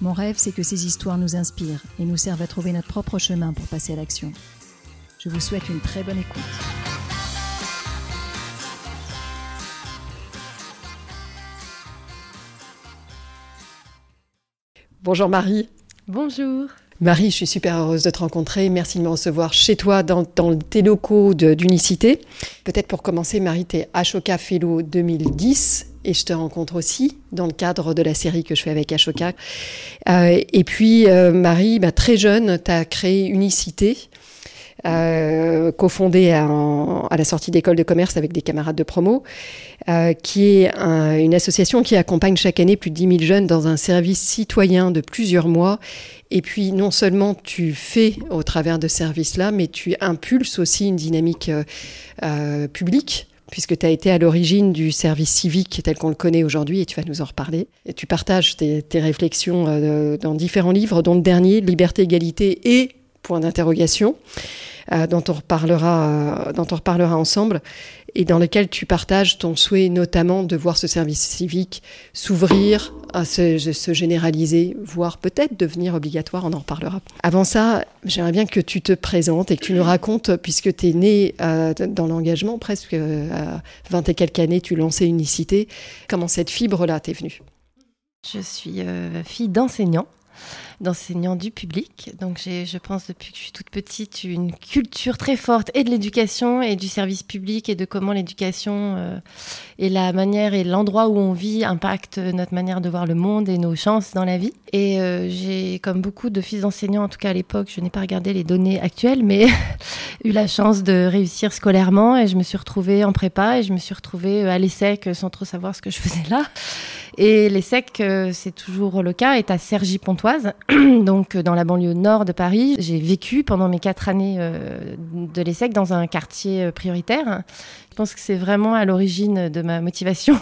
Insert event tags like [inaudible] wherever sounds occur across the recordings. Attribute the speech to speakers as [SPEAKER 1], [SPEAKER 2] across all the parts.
[SPEAKER 1] Mon rêve, c'est que ces histoires nous inspirent et nous servent à trouver notre propre chemin pour passer à l'action. Je vous souhaite une très bonne écoute.
[SPEAKER 2] Bonjour Marie.
[SPEAKER 3] Bonjour.
[SPEAKER 2] Marie, je suis super heureuse de te rencontrer. Merci de me recevoir chez toi dans, tes locaux d'unicité. Peut-être pour commencer, Marie, tu es Ashoka Fellow 2010 et je te rencontre aussi dans le cadre de la série que je fais avec Ashoka. Euh, et puis, euh, Marie, bah, très jeune, tu as créé Unicité. Euh, cofondée à, la sortie d'école de commerce avec des camarades de promo, qui est une association qui accompagne chaque année plus de 10 000 jeunes dans un service citoyen de plusieurs mois. Et puis non seulement tu fais au travers de ce service-là, mais tu impulses aussi une dynamique publique puisque tu as été à l'origine du service civique tel qu'on le connaît aujourd'hui, et tu vas nous en reparler. Et tu partages tes, tes réflexions euh, dans différents livres, dont le dernier, Liberté, égalité et point d'interrogation, euh, dont, on reparlera, euh, dont on reparlera ensemble, et dans lequel tu partages ton souhait notamment de voir ce service civique s'ouvrir, se, généraliser, voire peut-être devenir obligatoire, on en reparlera. Avant ça, j'aimerais bien que tu te présentes et que tu nous racontes, puisque tu es né euh, dans l'engagement, presque à 20 et quelques années, tu lançais Unicité, comment cette fibre-là t'est venue?
[SPEAKER 3] Je suis fille d'enseignant d'enseignants du public. Donc j'ai, je pense, depuis que je suis toute petite, une culture très forte et de l'éducation et du service public et de comment l'éducation euh, et la manière et l'endroit où on vit impactent notre manière de voir le monde et nos chances dans la vie. Et euh, j'ai, comme beaucoup de fils d'enseignants, en tout cas à l'époque, je n'ai pas regardé les données actuelles, mais [laughs] eu la chance de réussir scolairement et je me suis retrouvée en prépa et je me suis retrouvée à l'ESSEC sans trop savoir ce que je faisais là. Et l'ESSEC, euh, c'est toujours le cas, est à Cergy-Pontoise, [clears throat] donc dans la banlieue nord de Paris. J'ai vécu pendant mes quatre années euh, de l'ESSEC dans un quartier euh, prioritaire je pense que c'est vraiment à l'origine de ma motivation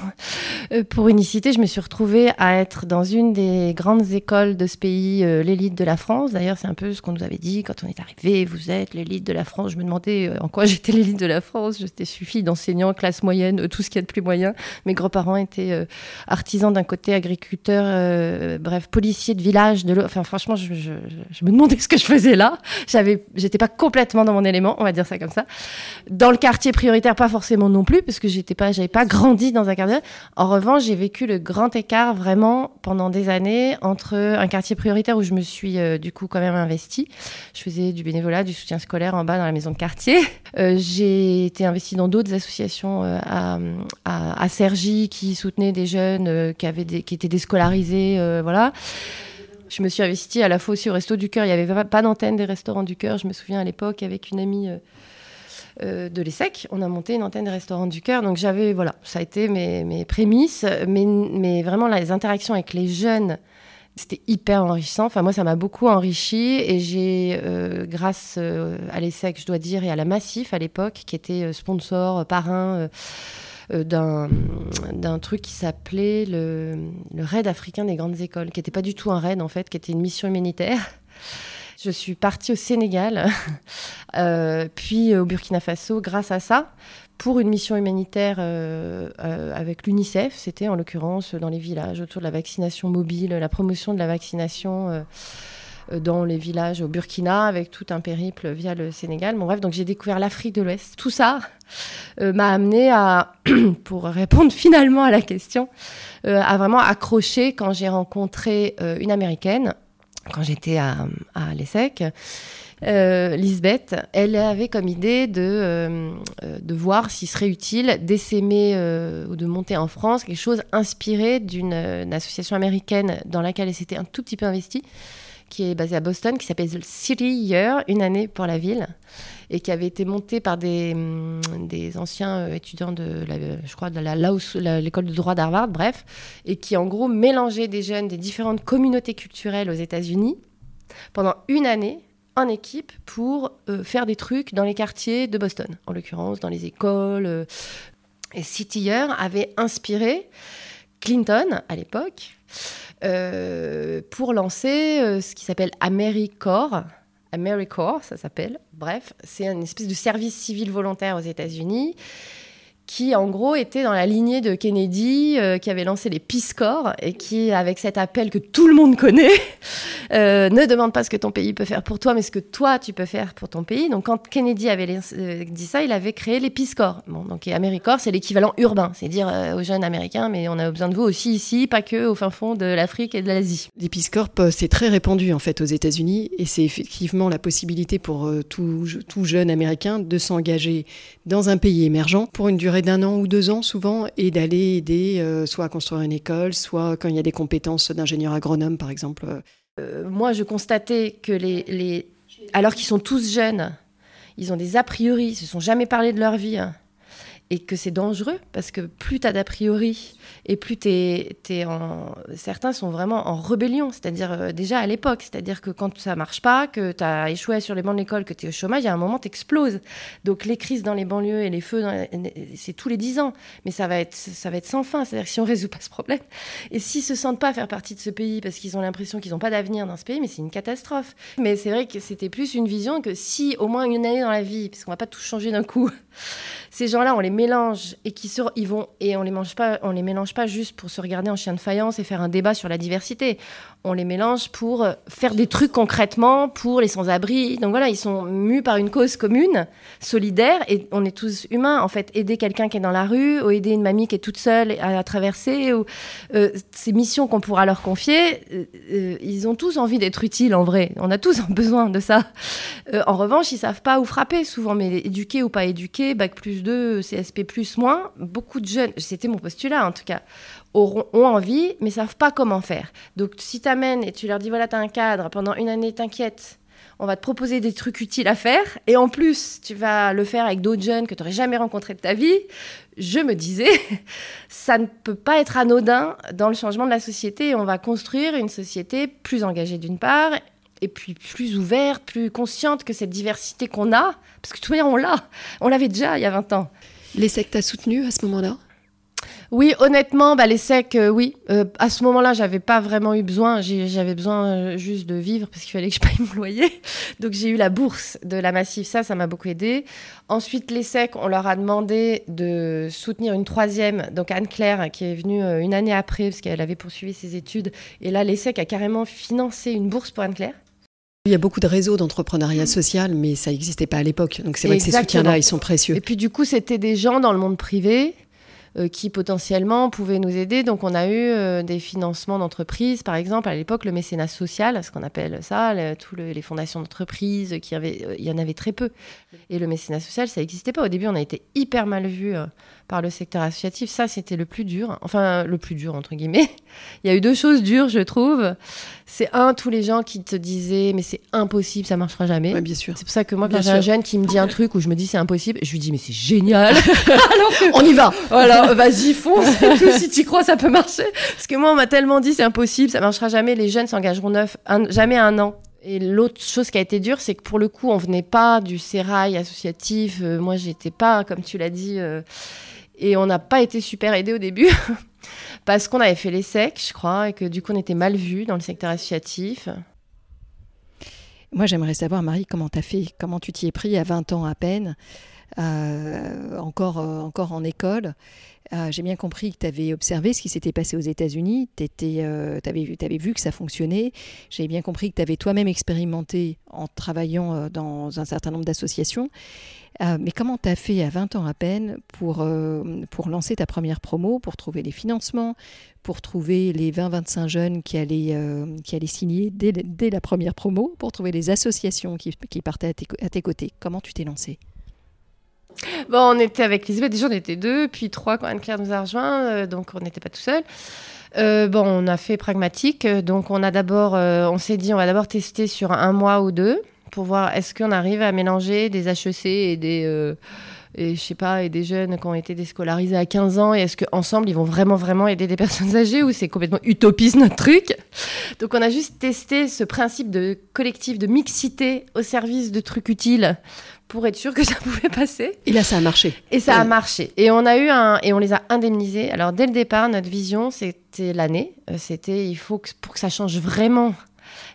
[SPEAKER 3] euh, pour Unicité. Je me suis retrouvée à être dans une des grandes écoles de ce pays, euh, l'élite de la France. D'ailleurs, c'est un peu ce qu'on nous avait dit quand on est arrivé. Vous êtes l'élite de la France. Je me demandais euh, en quoi j'étais l'élite de la France. J'étais suffit d'enseignants, classe moyenne, tout ce qu'il y a de plus moyen. Mes grands-parents étaient artisans d'un côté, agriculteurs, bref, policiers de village de. Enfin, franchement, je, me demandais ce que je faisais là. J'étais pas complètement dans mon élément, on va dire ça comme ça. Dans le quartier prioritaire, pas forcément forcément non plus parce que j'étais pas, j'avais pas grandi dans un quartier. En revanche, j'ai vécu le grand écart vraiment pendant des années entre un quartier prioritaire où je me suis euh, du coup quand même investie. Je faisais du bénévolat, du soutien scolaire en bas dans la maison de quartier. [laughs] Euh, j'ai été investie dans d'autres associations euh, à, à, qui soutenaient des jeunes qui avaient des, qui étaient déscolarisés, voilà. Je me suis investie à la fois aussi au Resto du Cœur. Il n'y avait pas d'antenne des restaurants du Cœur. Je me souviens à l'époque avec une amie euh, de l'ESSEC. On a monté une antenne des restaurants du cœur. Donc j'avais, voilà, ça a été mes, mes prémices. Mais, mais vraiment, là, les interactions avec les jeunes, c'était hyper enrichissant. Enfin, moi, ça m'a beaucoup enrichi. Et j'ai, euh, grâce euh, à l'ESSEC, je dois dire, et à la Massif à l'époque, qui était sponsor, parrain d'un, d'un truc qui s'appelait le, le Raid africain des grandes écoles, qui n'était pas du tout un raid, en fait, qui était une mission humanitaire. Je suis partie au Sénégal, [laughs] euh, puis au Burkina Faso grâce à ça, pour une mission humanitaire euh, euh, avec l'UNICEF. C'était en l'occurrence dans les villages autour de la vaccination mobile, la promotion de la vaccination dans les villages au Burkina avec tout un périple via le Sénégal. Bon, bref, donc j'ai découvert l'Afrique de l'Ouest. Tout ça m'a amené à, [clears throat] pour répondre [laughs] finalement à la question, à vraiment accrocher quand j'ai rencontré une américaine quand j'étais à, à l'ESSEC. Euh, Lisbeth, elle avait comme idée de, euh, de voir s'il serait utile d'essaimer euh, ou de monter en France quelque chose inspiré d'une association américaine dans laquelle elle s'était un tout petit peu investie, qui est basé à Boston, qui s'appelle City Year, une année pour la ville, et qui avait été monté par des, hum, des anciens euh, étudiants de, je crois, de l'école de droit d'Harvard, bref, et qui en gros mélangeait des jeunes des différentes communautés culturelles aux États-Unis pendant une année en équipe pour euh, faire des trucs dans les quartiers de Boston, en l'occurrence dans les écoles. Euh, et City Year avait inspiré Clinton à l'époque pour lancer euh, ce qui s'appelle AmeriCorps. AmeriCorps, ça s'appelle. Bref, c'est une espèce de service civil volontaire aux États-Unis qui en gros était dans la lignée de Kennedy, euh, qui avait lancé les Peace Corps et qui, avec cet appel que tout le monde connaît, [laughs] euh, ne demande pas ce que ton pays peut faire pour toi, mais ce que toi tu peux faire pour ton pays. Donc quand Kennedy avait euh, dit ça, il avait créé les Peace Corps. Bon, donc AmeriCorps, c'est l'équivalent urbain, c'est dire aux jeunes Américains, mais on a besoin de vous aussi ici, pas que au fin fond de l'Afrique et de l'Asie.
[SPEAKER 2] Les Peace Corps, c'est très répandu en fait aux États-Unis et c'est effectivement la possibilité pour tout, tout jeune américain de s'engager dans un pays émergent pour une durée d'un an ou deux ans souvent et d'aller aider euh, soit à construire une école, soit quand il y a des compétences d'ingénieur agronome par exemple.
[SPEAKER 3] Euh, moi, je constatais que les, les... alors qu'ils sont tous jeunes, ils ont des a priori, ils se sont jamais parlé de leur vie. Hein, et que c'est dangereux parce que plus tu as d'a priori et plus tu es, en. Certains sont vraiment en rébellion, c'est-à-dire euh, déjà à l'époque, c'est-à-dire que quand ça marche pas, que tu as échoué sur les bancs de l'école, que tu es au chômage, a un moment, tu exploses. Donc les crises dans les banlieues et les feux, c'est tous les dix ans, mais ça va être, ça va être sans fin, c'est-à-dire si on résout pas ce problème. Et s'ils se sentent pas faire partie de ce pays parce qu'ils ont l'impression qu'ils n'ont pas d'avenir dans ce pays, mais c'est une catastrophe. Mais c'est vrai que c'était plus une vision que si au moins une année dans la vie, parce qu'on va pas tout changer d'un coup, ces gens-là, on les mélange et qui ils vont et on les mange pas, on les mélange pas juste pour se regarder en chien de faïence et faire un débat sur la diversité. On les mélange pour euh, faire des trucs concrètement pour les sans-abri. Donc voilà, ils sont mus par une cause commune, solidaire et on est tous humains en fait. Aider quelqu'un qui est dans la rue ou aider une mamie qui est toute seule à, traverser ou euh, ces missions qu'on pourra leur confier, euh, ils ont tous envie d'être utiles en vrai. On a tous [laughs] besoin de ça. en revanche, ils savent pas où frapper souvent, mais éduquer ou pas éduquer, bac plus 2, CSP plus moins, beaucoup de jeunes, c'était mon postulat en tout cas, auront, ont envie, mais savent pas comment faire. Donc si tu amènes et tu leur dis voilà, tu as un cadre, pendant une année, t'inquiète, on va te proposer des trucs utiles à faire, et en plus, tu vas le faire avec d'autres jeunes que tu n'aurais jamais rencontrés de ta vie, je me disais, [laughs] ça ne peut pas être anodin dans le changement de la société, on va construire une société plus engagée d'une part, et puis plus ouverte, plus consciente que cette diversité qu'on a, parce que tout le monde on l'a, on l'avait déjà il y a 20 ans.
[SPEAKER 2] Les sectes à soutenu à ce moment-là?
[SPEAKER 3] Oui, honnêtement, bah, les secs, euh, oui. Euh, à ce moment-là, j'avais pas vraiment eu besoin. J'avais besoin euh, juste de vivre parce qu'il fallait que je paye mon loyer. [laughs] Donc j'ai eu la bourse de la Massif. Ça, ça m'a beaucoup aidé. Ensuite, les secs, on leur a demandé de soutenir une troisième, donc Anne-Claire, qui est venue une année après parce qu'elle avait poursuivi ses études. Et là, les secs a carrément financé une bourse pour Anne-Claire.
[SPEAKER 2] Il y a beaucoup de réseaux d'entrepreneuriat social, mais ça n'existait pas à l'époque. Donc c'est vrai que ces soutiens-là, ils sont précieux.
[SPEAKER 3] Et puis du coup, c'était des gens dans le monde privé qui potentiellement pouvaient nous aider. Donc on a eu euh, des financements d'entreprises, par exemple à l'époque le mécénat social, ce qu'on appelle ça, tous les fondations d'entreprises, qui euh, il y en avait très peu. Et le mécénat social, ça n'existait pas. Au début, on a été hyper mal vu par le secteur associatif. Ça, c'était le plus dur. Enfin, le plus dur entre guillemets. [laughs] il y a eu deux choses dures, je trouve. C'est un, tous les gens qui te disaient mais c'est impossible, ça marchera jamais.
[SPEAKER 2] bien sûr.
[SPEAKER 3] C'est pour ça que moi, quand j'ai un jeune qui me dit un truc où je me dis c'est impossible, je lui dis mais c'est génial. [laughs] [laughs]
[SPEAKER 2] on y va.
[SPEAKER 3] Voilà. Vas-y, fonce. si tu crois, ça peut marcher. Parce que moi, on m'a tellement dit, c'est impossible, ça marchera jamais. Les jeunes s'engageront neuf, jamais un an. Et l'autre chose qui a été dure, c'est que pour le coup, on venait pas du sérail associatif. Euh, moi, j'étais pas, comme tu l'as dit, euh, et on n'a pas été super aidés au début. [laughs] parce qu'on avait fait les secs, je crois, et que du coup, on était mal vus dans le secteur associatif.
[SPEAKER 2] Moi, j'aimerais savoir, Marie, comment tu as fait Comment tu t'y es pris à 20 ans à peine? euh, encore, euh, encore en école. Euh, j'ai bien compris que tu avais observé ce qui s'était passé aux États-Unis, tu avais, vu que ça fonctionnait. J'ai bien compris que tu avais toi-même expérimenté en travaillant dans un certain nombre d'associations. mais comment tu as fait à 20 ans à peine pour, lancer ta première promo, pour trouver les financements, pour trouver les 20-25 jeunes qui allaient, signer dès, la première promo, pour trouver les associations qui, qui partaient à tes, à tes côtés? Comment tu t'es lancé
[SPEAKER 3] Bon, on était avec Lisbeth, déjà on était deux, puis trois quand Anne-Claire nous a rejoints, euh, donc on n'était pas tout seul. Euh, bon, on a fait pragmatique. Donc, on a d'abord, euh, on s'est dit, on va d'abord tester sur un mois ou deux pour voir est-ce qu'on arrive à mélanger des HEC et des, euh, et je sais pas, et des jeunes qui ont été déscolarisés à 15 ans. Et est-ce qu'ensemble, ils vont vraiment, vraiment aider des personnes âgées ou c'est complètement utopiste notre truc? Donc, on a juste testé ce principe de collectif, de mixité au service de trucs utiles pour être sûr que ça [laughs] pouvait passer.
[SPEAKER 2] Et là, ça a marché.
[SPEAKER 3] Et ça a marché. Et on a eu un, et on les a indemnisés. Alors dès le départ, notre vision, c'était l'année. Euh, c'était, il faut que pour que ça change vraiment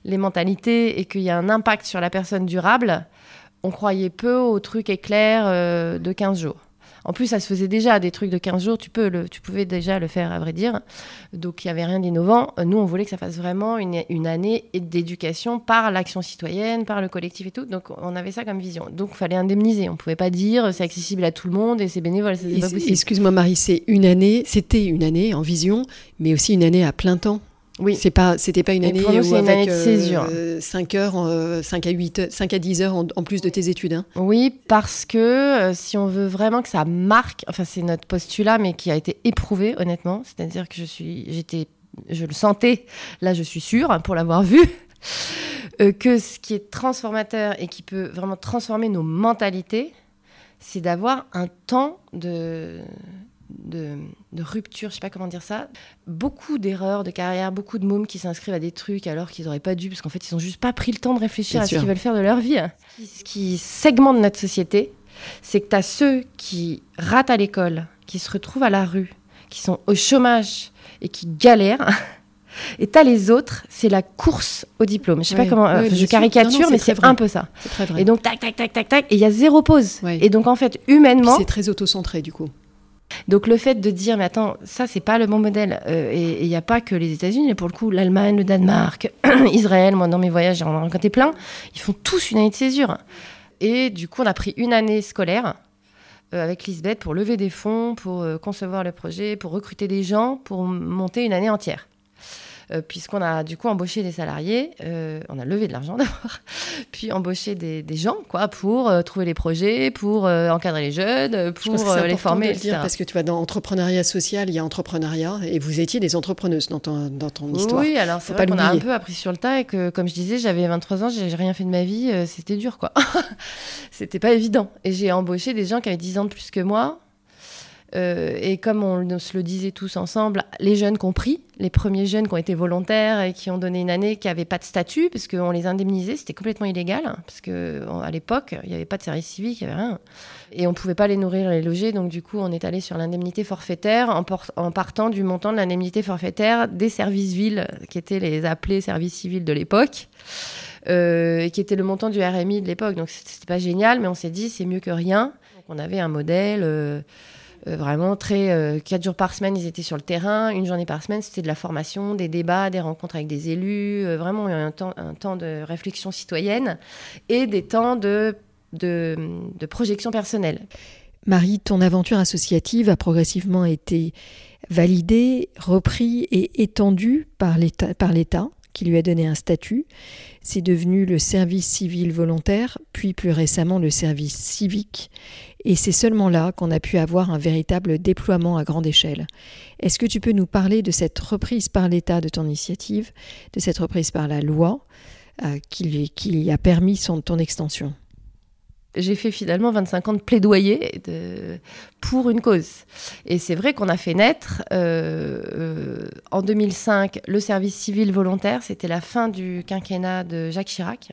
[SPEAKER 3] les mentalités et qu'il y ait un impact sur la personne durable, on croyait peu au truc éclair euh, de 15 jours. En plus, ça se faisait déjà des trucs de 15 jours, tu, peux le, tu pouvais déjà le faire, à vrai dire. Donc, il n'y avait rien d'innovant. Nous, on voulait que ça fasse vraiment une, une année d'éducation par l'action citoyenne, par le collectif et tout. Donc, on avait ça comme vision. Donc, il fallait indemniser. On ne pouvait pas dire c'est accessible à tout le monde et c'est bénévole.
[SPEAKER 2] Excuse-moi, Marie, c'est une année, c'était une année en vision, mais aussi une année à plein temps. Oui. C'est pas, c'était pas une année
[SPEAKER 3] où une avec année de césure.
[SPEAKER 2] 5 euh, heures, 5 euh, à 8, 5 à 10 heures en, plus de tes études. Hein.
[SPEAKER 3] Oui, parce que euh, si on veut vraiment que ça marque, enfin c'est notre postulat, mais qui a été éprouvé honnêtement. C'est-à-dire que je suis, j'étais, je le sentais. Là, je suis sûre pour l'avoir vu. que ce qui est transformateur et qui peut vraiment transformer nos mentalités, c'est d'avoir un temps de, de, rupture, je sais pas comment dire ça. Beaucoup d'erreurs de carrière, beaucoup de mômes qui s'inscrivent à des trucs alors qu'ils n'auraient pas dû, parce qu'en fait, ils n'ont juste pas pris le temps de réfléchir à ce qu'ils veulent faire de leur vie. Ce qui segmente notre société, c'est que tu as ceux qui ratent à l'école, qui se retrouvent à la rue, qui sont au chômage et qui galèrent. [laughs] Et as les autres, c'est la course au diplôme. Je sais pas comment, je caricature, mais c'est un peu ça. Et donc tac tac tac tac tac, et il y a zéro pause. Et donc en fait, humainement,
[SPEAKER 2] c'est très auto-centré du coup.
[SPEAKER 3] Donc le fait de dire, mais attends, ça c'est pas le bon modèle, euh, et il n'y a pas que les États-Unis, mais pour le coup, l'Allemagne, le Danemark, [clears throat] Israël, moi dans mes voyages j'en ai rencontré plein, ils font tous une année de césure. Et du coup, on a pris une année scolaire euh, avec Lisbeth pour lever des fonds, pour euh, concevoir le projet, pour recruter des gens, pour monter une année entière. Euh, puisqu'on a du coup embauché des salariés, euh, on a levé de l'argent [laughs] d'abord, puis embauché des, gens quoi, pour euh, trouver les projets, pour encadrer les jeunes, pour les former.
[SPEAKER 2] De dire, parce que tu vois, dans entrepreneuriat social, il y a entrepreneuriat, et vous étiez des entrepreneuses dans ton, dans ton histoire.
[SPEAKER 3] Oui, alors c'est vrai qu'on a un peu appris sur le tas, et que comme je disais, j'avais 23 ans, j'ai rien fait de ma vie, c'était dur quoi. [laughs] c'était pas évident. Et j'ai embauché des gens qui avaient 10 ans de plus que moi, euh, et comme on se le disait tous ensemble, les jeunes compris, les premiers jeunes qui ont été volontaires et qui ont donné une année qui n'avaient pas de statut, parce qu'on les indemnisait, c'était complètement illégal, parce qu'à l'époque, il n'y avait pas de service civique, il n'y avait rien. Et on ne pouvait pas les nourrir et les loger, donc du coup, on est allé sur l'indemnité forfaitaire en, partant du montant de l'indemnité forfaitaire des services villes, qui étaient les appelés services civils de l'époque. Euh, qui était le montant du RMI de l'époque. Donc c'était pas génial, mais on s'est dit c'est mieux que rien. Donc on avait un modèle euh, vraiment très. Euh, quatre jours par semaine, ils étaient sur le terrain. Une journée par semaine, c'était de la formation, des débats, des rencontres avec des élus. Euh, vraiment un temps, un temps de réflexion citoyenne et des temps de, de, de projection personnelle.
[SPEAKER 2] Marie, ton aventure associative a progressivement été validée, reprise et étendue par l'État qui lui a donné un statut. C'est devenu le service civil volontaire, puis plus récemment le service civique. Et c'est seulement là qu'on a pu avoir un véritable déploiement à grande échelle. Est-ce que tu peux nous parler de cette reprise par l'État de ton initiative, de cette reprise par la loi euh, qui, a permis son, ton extension?
[SPEAKER 3] J'ai fait finalement 25 ans de plaidoyer pour une cause. Et c'est vrai qu'on a fait naître euh, euh, en 2005 le service civil volontaire. C'était la fin du quinquennat de Jacques Chirac.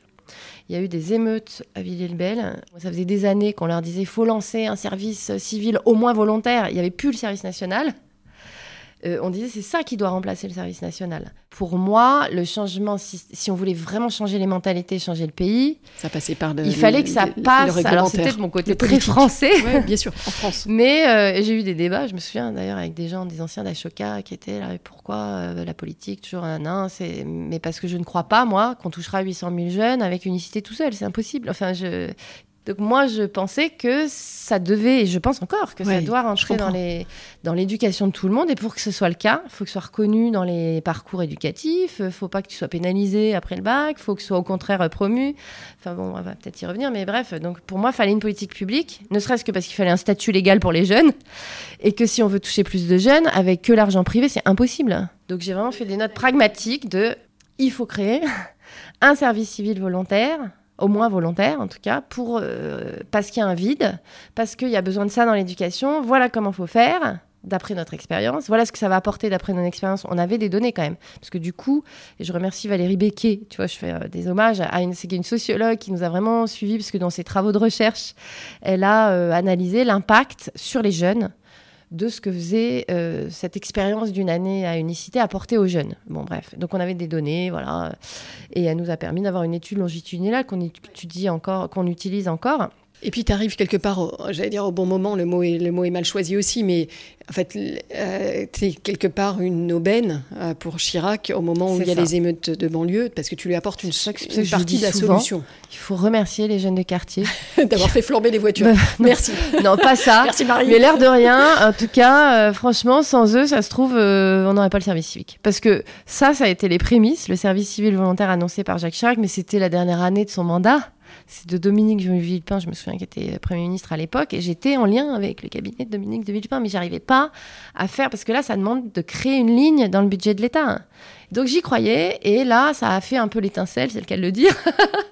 [SPEAKER 3] Il y a eu des émeutes à Villiers-le-Bel. Ça faisait des années qu'on leur disait faut lancer un service civil au moins volontaire. Il n'y avait plus le service national. Euh, on disait c'est ça qui doit remplacer le service national. Pour moi, le changement, si, on voulait vraiment changer les mentalités, changer le pays,
[SPEAKER 2] ça passait par
[SPEAKER 3] il fallait que ça passe. Alors c'était de mon côté très français,
[SPEAKER 2] bien sûr, en France. [laughs]
[SPEAKER 3] Mais euh, j'ai eu des débats. Je me souviens d'ailleurs avec des gens, des anciens d'Ashoka, qui étaient là. Pourquoi euh, la politique toujours un an C'est mais parce que je ne crois pas moi qu'on touchera 800 000 jeunes avec unicité tout seul. C'est impossible. Enfin, je donc moi, je pensais que ça devait, et je pense encore, que ça doit rentrer dans, les, dans l'éducation de tout le monde. Et pour que ce soit le cas, il faut que ce soit reconnu dans les parcours éducatifs. Il ne faut pas que tu sois pénalisé après le bac. Il faut que ce soit au contraire promu. Enfin bon, on va peut-être y revenir. Mais bref, donc pour moi, il fallait une politique publique, ne serait-ce que parce qu'il fallait un statut légal pour les jeunes. Et que si on veut toucher plus de jeunes, avec que l'argent privé, c'est impossible. Donc j'ai vraiment fait des notes pragmatiques de il faut créer un service civil volontaire, au moins volontaire en tout cas, pour, euh, parce qu'il y a un vide, parce qu'il y a besoin de ça dans l'éducation, voilà comment faut faire d'après notre expérience. Voilà ce que ça va apporter d'après notre expérience. On avait des données quand même. Parce que du coup, et je remercie Valérie Becquet, tu vois, je fais euh, des hommages à une, une sociologue qui nous a vraiment suivis, parce que dans ses travaux de recherche, elle a euh, analysé l'impact sur les jeunes de ce que faisait euh, cette expérience d'une année à unicité apportée aux jeunes. Bon, bref. Donc, on avait des données, voilà. Et elle nous a permis d'avoir une étude longitudinale qu'on étudie qu'on utilise encore.
[SPEAKER 2] Et puis tu arrives quelque part, j'allais dire au bon moment, le mot, est, le mot est mal choisi aussi, mais en fait, euh, tu es quelque part une aubaine euh, pour Chirac au moment où il y a les émeutes de banlieue, parce que tu lui apportes une, une partie de la solution.
[SPEAKER 3] Il faut remercier les jeunes de quartier. [laughs]
[SPEAKER 2] D'avoir fait flamber les voitures. Merci.
[SPEAKER 3] Non, pas ça. [laughs]
[SPEAKER 2] Merci Marie.
[SPEAKER 3] Mais l'air de rien, en tout cas, euh, franchement, sans eux, ça se trouve, on n'aurait pas le service civique. Parce que ça, ça a été les prémices, le service civil volontaire annoncé par Jacques Chirac, mais c'était la dernière année de son mandat c'est de Dominique de Villepin, je me souviens, qui était Premier ministre à l'époque, et j'étais en lien avec le cabinet de Dominique de Villepin, mais j'arrivais pas à faire, parce que là, ça demande de créer une ligne dans le budget de l'État. Donc j'y croyais, et là, ça a fait un peu l'étincelle, c'est le cas de le dire,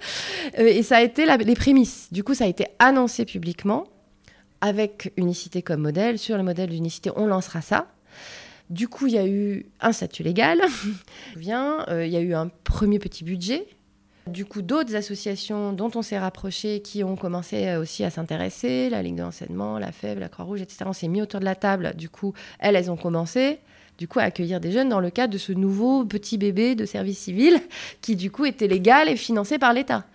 [SPEAKER 3] [laughs] et ça a été les prémices. Du coup, ça a été annoncé publiquement, avec Unicité comme modèle. Sur le modèle d'Unicité, on lancera ça. Du coup, il y a eu un statut légal. [laughs] Euh, il y a eu un premier petit budget du coup, d'autres associations dont on s'est rapproché qui ont commencé euh, aussi à s'intéresser, la Ligue de l'enseignement, la FEB, la Croix-Rouge, etc. On s'est mis autour de la table. Du coup, elles, elles ont commencé du coup à accueillir des jeunes dans le cadre de ce nouveau petit bébé de service civil [laughs] qui du coup était légal et financé par l'État.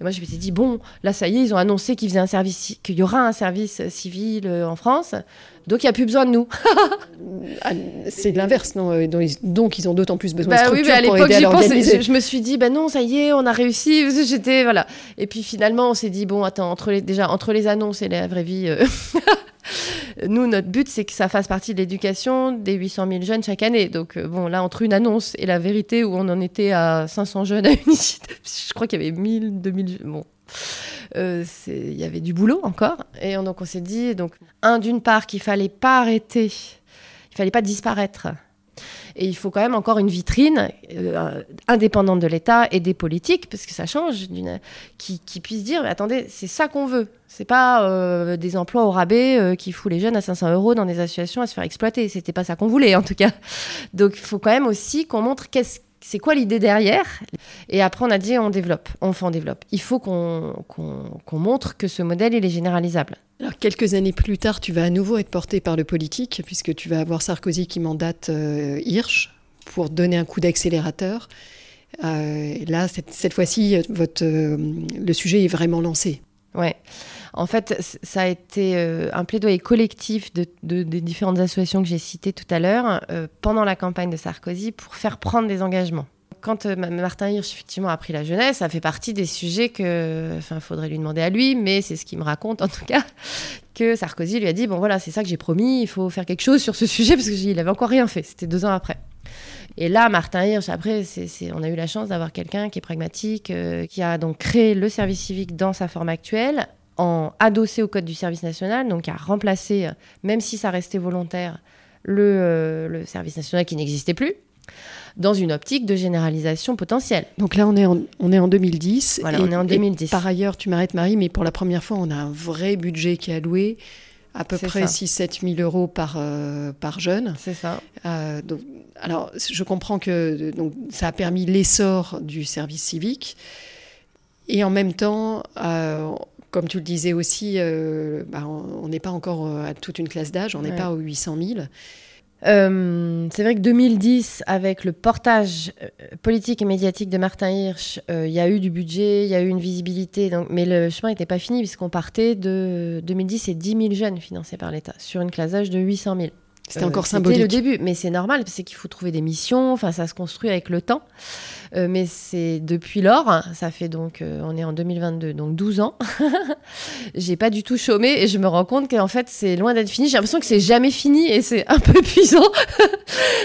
[SPEAKER 3] Et moi je me suis dit bon là ça y est ils ont annoncé qu'il un service qu'il y aura un service civil euh, en France donc il n'y a plus besoin de nous. [laughs]
[SPEAKER 2] Ah, c'est l'inverse, non euh, Donc ils ont d'autant plus besoin de bah structures
[SPEAKER 3] oui, à
[SPEAKER 2] l'époque,
[SPEAKER 3] je, je, me suis dit, ben non, ça y est, on a réussi. J'étais voilà. Et puis finalement, on s'est dit, bon, attends, entre les, déjà entre les annonces et la vraie vie, euh, [laughs] nous, notre but, c'est que ça fasse partie de l'éducation des 800 000 jeunes chaque année. Donc euh, bon, là, entre une annonce et la vérité où on en était à 500 jeunes à unicité, [laughs] je crois qu'il y avait 1000, 2000, bon. Euh, il y avait du boulot encore. Et donc on s'est dit, donc, un, d'une part, qu'il fallait pas arrêter, il fallait pas disparaître. Et il faut quand même encore une vitrine euh, indépendante de l'État et des politiques, parce que ça change, qui, puisse dire, mais attendez, c'est ça qu'on veut. C'est pas euh, des emplois au rabais qui foutent les jeunes à 500 euros dans des associations à se faire exploiter. C'était pas ça qu'on voulait, en tout cas. Donc il faut quand même aussi qu'on montre c'est quoi l'idée derrière Et après, on a dit on développe, on fait, on développe. Il faut qu'on montre que ce modèle, il est généralisable.
[SPEAKER 2] Quelques années plus tard, tu vas à nouveau être porté par le politique, puisque tu vas avoir Sarkozy qui mandate euh, Hirsch pour donner un coup d'accélérateur. Euh, là, cette, fois-ci, votre, euh, le sujet est vraiment lancé.
[SPEAKER 3] Ouais. En fait, ça a été un plaidoyer collectif de, des différentes associations que j'ai citées tout à l'heure pendant la campagne de Sarkozy pour faire prendre des engagements. Quand euh, Martin Hirsch effectivement a pris la jeunesse, ça fait partie des sujets que, enfin, faudrait lui demander à lui, mais c'est ce qu'il me raconte en tout cas, que Sarkozy lui a dit bon voilà, c'est ça que j'ai promis, il faut faire quelque chose sur ce sujet parce qu'il avait encore rien fait. C'était deux ans après. Et là, Martin Hirsch, après, on a eu la chance d'avoir quelqu'un qui est pragmatique, qui a donc créé le service civique dans sa forme actuelle, en adossé au Code du service national, donc à remplacer, euh, même si ça restait volontaire, euh, le, service national qui n'existait plus, dans une optique de généralisation potentielle.
[SPEAKER 2] Donc là, on est en, on est en 2010.
[SPEAKER 3] Voilà, on est en 2010.
[SPEAKER 2] par ailleurs, tu m'arrêtes Marie, mais pour la première fois, on a un vrai budget qui est alloué à peu près 6-7 000 euros par, euh, par jeune.
[SPEAKER 3] C'est ça.
[SPEAKER 2] donc, alors, je comprends que donc, ça a permis l'essor du service civique. Et en même temps, comme tu le disais aussi, euh, bah, on n'est pas encore euh, à toute une classe d'âge, on n'est pas aux 800 000.
[SPEAKER 3] Euh, c'est vrai que 2010, avec le portage politique et médiatique de Martin Hirsch, il y a eu du budget, il y a eu une visibilité, donc, mais le chemin n'était pas fini puisqu'on partait de 2010 et 10 000 jeunes financés par l'État sur une classe d'âge de 800 000.
[SPEAKER 2] C'était encore symbolique.
[SPEAKER 3] C'était le début, mais c'est normal, c'est qu'il faut trouver des missions, enfin ça se construit avec le temps. Euh, mais c'est depuis lors, ça fait donc, euh, on est en 2022, donc 12 ans, [laughs] j'ai pas du tout chômé et je me rends compte qu'en fait c'est loin d'être fini. J'ai l'impression que c'est jamais fini et c'est un peu [laughs] épuisant.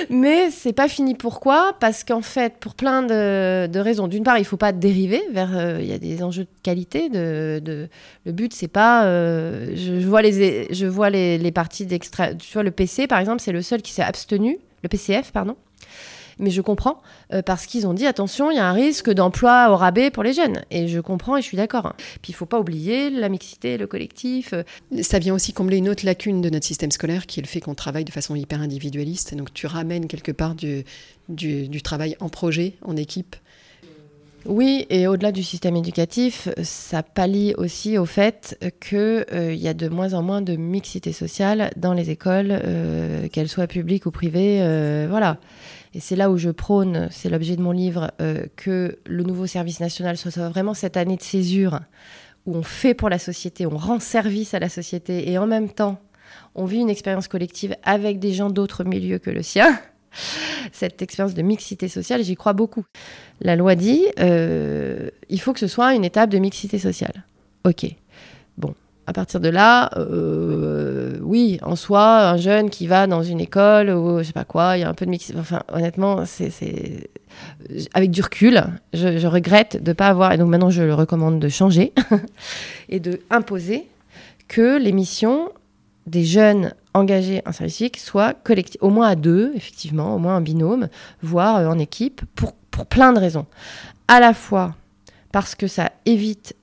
[SPEAKER 3] mais c'est pas fini. Pourquoi? Parce qu'en fait, pour plein de, de raisons. D'une part, il faut pas dériver vers. Euh, il y a des enjeux de qualité. De, de le but, c'est pas. Je, je, vois les, je vois les, les parties d'extra. Tu vois, le PC, par exemple, c'est le seul qui s'est abstenu, le PCF, pardon Mais je comprends euh, parce qu'ils ont dit attention, il y a un risque d'emploi au rabais pour les jeunes. Et je comprends et je suis d'accord. Puis il faut pas oublier la mixité, le collectif. Euh.
[SPEAKER 2] Ça vient aussi combler une autre lacune de notre système scolaire qui est le fait qu'on travaille de façon hyper individualiste. Donc tu ramènes quelque part du, du, travail en projet, en équipe.
[SPEAKER 3] Oui, et au-delà du système éducatif, ça pallie aussi au fait qu'il euh, y a de moins en moins de mixité sociale dans les écoles, qu'elles soient publiques ou privées. voilà. Et c'est là où je prône, c'est l'objet de mon livre, euh, que le nouveau service national soit vraiment cette année de césure où on fait pour la société, on rend service à la société et en même temps, on vit une expérience collective avec des gens d'autres milieux que le sien. [laughs] Cette expérience de mixité sociale, j'y crois beaucoup. La loi dit, euh, il faut que ce soit une étape de mixité sociale. Ok. Bon, à partir de là, euh, oui, en soi, un jeune qui va dans une école ou je sais pas quoi, il y a un peu de mix. Enfin, honnêtement, c'est avec du recul, je, regrette de pas avoir. Et donc maintenant, je le recommande de changer [laughs] et de imposer que les missions des jeunes engagés en service civique soient collectives, au moins à deux, effectivement, au moins en binôme, voire euh, en équipe, pour, pour plein de raisons. À la fois parce que ça évite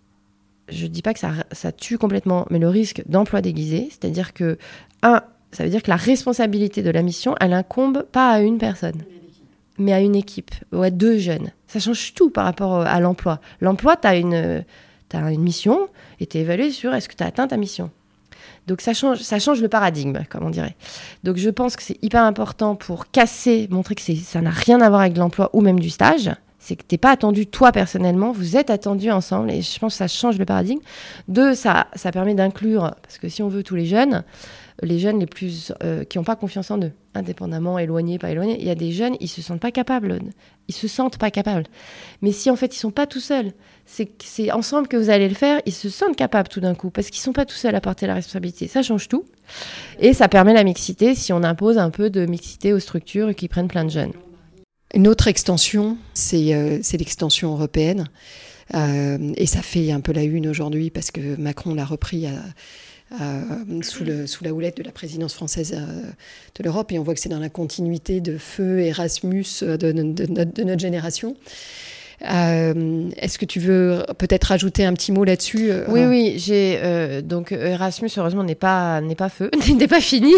[SPEAKER 3] je ne dis pas que ça, tue complètement, mais le risque d'emploi déguisé, c'est-à-dire que, un, ça veut dire que la responsabilité de la mission, elle incombe pas à une personne, mais à une équipe, ou à deux jeunes. Ça change tout par rapport à l'emploi. L'emploi, tu as une, as une mission et tu es évalué sur est-ce que tu as atteint ta mission. Donc ça change, ça change le paradigme, comme on dirait. Donc je pense que c'est hyper important pour casser, montrer que ça n'a rien à voir avec l'emploi ou même du stage c'est que tu n'es pas attendu toi personnellement, vous êtes attendu ensemble et je pense que ça change le paradigme. Deux, ça, ça permet d'inclure, parce que si on veut tous les jeunes, les jeunes les plus euh, qui n'ont pas confiance en eux, indépendamment, éloignés, pas éloignés, il y a des jeunes, ils se sentent pas capables, ils se sentent pas capables. Mais si en fait ils sont pas tout seuls, c'est ensemble que vous allez le faire, ils se sentent capables tout d'un coup parce qu'ils sont pas tout seuls à porter la responsabilité. Ça change tout et ça permet la mixité si on impose un peu de mixité aux structures qui prennent plein de jeunes.
[SPEAKER 2] Une autre extension, c'est euh, l'extension européenne. Euh, et ça fait un peu la une aujourd'hui parce que Macron l'a repris sous, la houlette de la présidence française euh, de l'Europe. Et on voit que c'est dans la continuité de feu Erasmus de, notre, génération. Est-ce que tu veux peut-être ajouter un petit mot là-dessus
[SPEAKER 3] Oui, oui. J'ai donc Erasmus heureusement n'est pas n'est pas feu, [laughs] n'est pas fini,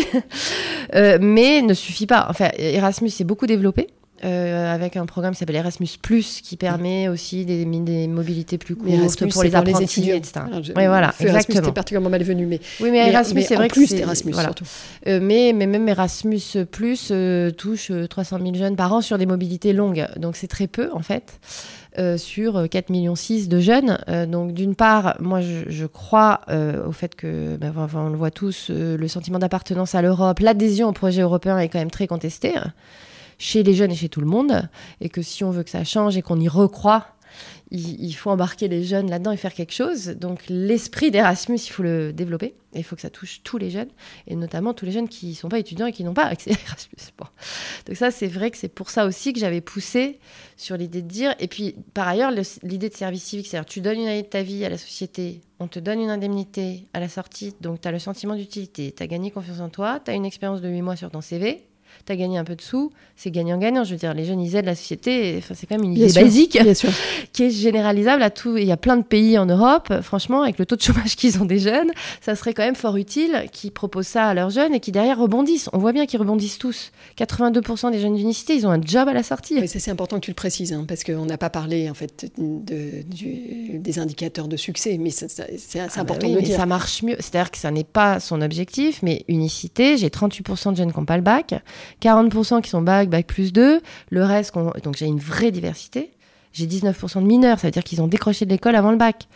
[SPEAKER 3] mais ne suffit pas. Enfin, Erasmus s'est beaucoup développé. Euh, avec un programme qui s'appelle Erasmus Plus qui permet aussi des, des mobilités plus courtes pour les apprentis, etc.
[SPEAKER 2] oui, voilà, Erasmus était particulièrement malvenu, mais
[SPEAKER 3] oui, mais Erasmus, c'est vrai
[SPEAKER 2] plus
[SPEAKER 3] que
[SPEAKER 2] Erasmus surtout.
[SPEAKER 3] Euh, mais, mais même Erasmus Plus euh, touche 300 000 jeunes par an sur des mobilités longues, donc c'est très peu en fait. sur 4 millions 6 de jeunes. donc d'une part, moi je, crois au fait que, ben, on le voit tous, le sentiment d'appartenance à l'Europe, l'adhésion au projet européen est quand même très contesté chez les jeunes et chez tout le monde, et que si on veut que ça change et qu'on y recroit, il, faut embarquer les jeunes là-dedans et faire quelque chose. Donc l'esprit d'Erasmus, il faut le développer, et il faut que ça touche tous les jeunes, et notamment tous les jeunes qui ne sont pas étudiants et qui n'ont pas accès à Erasmus. Donc ça, c'est vrai que c'est pour ça aussi que j'avais poussé sur l'idée de dire, et puis par ailleurs, l'idée de service civique, c'est-à-dire tu donnes une année de ta vie à la société, on te donne une indemnité à la sortie, donc tu as le sentiment d'utilité, tu as gagné confiance en toi, tu as une expérience de 8 mois sur ton CV, tu as gagné un peu de sous, c'est gagnant-gagnant. Je veux dire, les jeunes, ils aident la société. Enfin, c'est quand même une idée basique [laughs] qui est généralisable à tout. Il y a plein de pays en Europe, franchement, avec le taux de chômage [laughs] qu'ils ont des jeunes, ça serait quand même fort utile qu'ils proposent ça à leurs jeunes et qui derrière rebondissent. On voit bien qu'ils rebondissent tous. 82% des jeunes d'unicité, ils ont un job à la sortie.
[SPEAKER 2] Oui, c'est important que tu le précises, hein, parce qu'on n'a pas parlé en fait de, des indicateurs de succès, mais c'est ah bah important de le dire.
[SPEAKER 3] Ça marche mieux. C'est-à-dire que ça n'est pas son objectif, mais unicité, j'ai 38% de jeunes qui n'ont pas le bac. 40% qui sont bac, bac plus 2, le reste, donc j'ai une vraie diversité. J'ai 19% de mineurs, ça veut dire qu'ils ont décroché de l'école avant le bac.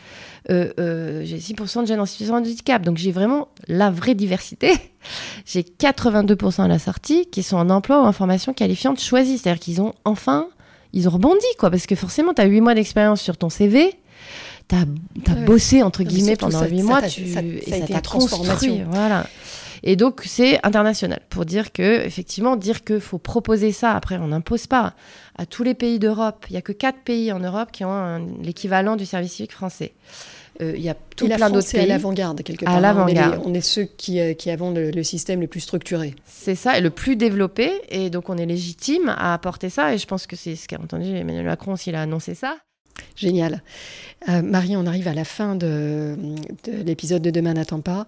[SPEAKER 3] Euh, euh, j'ai 6% de jeunes en situation de handicap, donc j'ai vraiment la vraie diversité. [laughs] j'ai 82% à la sortie qui sont en emploi ou en formation qualifiante choisie, c'est-à-dire qu'ils ont enfin, ils ont rebondi, quoi, parce que forcément, tu as 8 mois d'expérience sur ton CV, tu as, bossé, entre guillemets, pendant 8 mois, tu,
[SPEAKER 2] ça, et ça t'a transformation.
[SPEAKER 3] Voilà. Et donc, c'est international pour dire que, effectivement, dire qu'il faut proposer ça, après, on n'impose pas à tous les pays d'Europe. Il n'y a que quatre pays en Europe qui ont l'équivalent du service civique français. Euh, il y a tout
[SPEAKER 2] Et
[SPEAKER 3] plein d'autres
[SPEAKER 2] est à
[SPEAKER 3] pays.
[SPEAKER 2] l'avant-garde quelque
[SPEAKER 3] À
[SPEAKER 2] part. hein. On est les-
[SPEAKER 3] l'avant-garde.
[SPEAKER 2] On est ceux qui, euh, qui avons le, le système le plus structuré.
[SPEAKER 3] C'est ça, et le plus développé, et donc on est légitime à apporter ça, et je pense que c'est ce qu'a entendu Emmanuel Macron s'il a annoncé ça.
[SPEAKER 2] Génial. Euh, Marie, on arrive à la fin de, de l'épisode de Demain n'attend pas.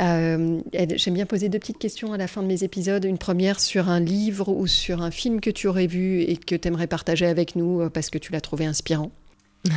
[SPEAKER 2] Euh, J'aime bien poser deux petites questions à la fin de mes épisodes. Une première sur un livre ou sur un film que tu aurais vu et que tu aimerais partager avec nous euh, parce que tu l'as trouvé inspirant. [laughs]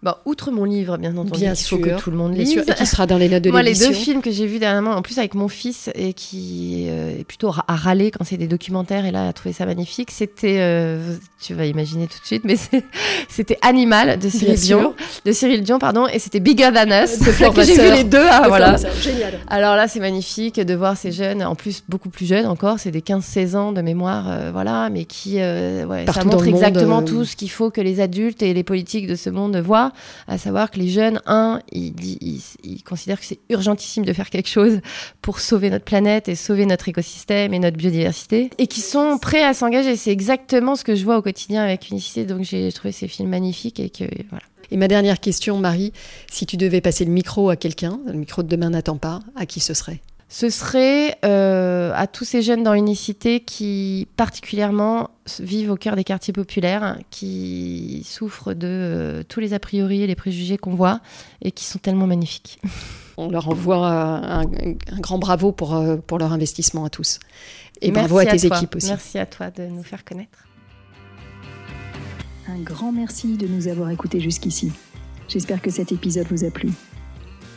[SPEAKER 3] Bon, outre mon livre, bien entendu,
[SPEAKER 2] Bien
[SPEAKER 3] il faut
[SPEAKER 2] sûr,
[SPEAKER 3] que tout le monde lise.
[SPEAKER 2] et qui [laughs] sera dans les notes de
[SPEAKER 3] Moi, les deux films que j'ai vus dernièrement, en plus avec mon fils, et qui euh, est plutôt à râler quand c'est des documentaires, et là, a trouvé ça magnifique, c'était, euh, tu vas imaginer tout de suite, mais [laughs] c'était Animal de Cyril. Dion, de Cyril Dion, pardon, et c'était Bigger Than Us,
[SPEAKER 2] De [laughs]
[SPEAKER 3] que j'ai vu les deux, ah,
[SPEAKER 2] De
[SPEAKER 3] voilà.
[SPEAKER 2] Génial.
[SPEAKER 3] Alors là, c'est magnifique de voir ces jeunes, en plus beaucoup plus jeunes encore, c'est des 15-16 ans de mémoire, euh, voilà, mais qui, ouais, ça montre exactement tout ce qu'il faut que les adultes et les politiques de ce monde voient, à savoir que les jeunes, un, ils, considèrent que c'est urgentissime de faire quelque chose pour sauver notre planète et sauver notre écosystème et notre biodiversité, et qui sont prêts à s'engager. C'est exactement ce que je vois au quotidien avec Unicité, donc j'ai trouvé ces films magnifiques et voilà.
[SPEAKER 2] Et ma dernière question, Marie, si tu devais passer le micro à quelqu'un, le micro de Demain n'attend pas, à qui ce serait?
[SPEAKER 3] Ce serait euh, à tous ces jeunes dans Unicité qui particulièrement vivent au cœur des quartiers populaires, qui souffrent de euh, tous les a priori et les préjugés qu'on voit et qui sont tellement magnifiques. [laughs]
[SPEAKER 2] On leur envoie un, un grand bravo pour, euh, pour leur investissement à tous. Et
[SPEAKER 3] Merci
[SPEAKER 2] bravo à tes
[SPEAKER 3] toi.
[SPEAKER 2] équipes aussi.
[SPEAKER 3] Merci à toi de nous faire connaître.
[SPEAKER 1] Un grand merci de nous avoir écoutés jusqu'ici. J'espère que cet épisode vous a plu.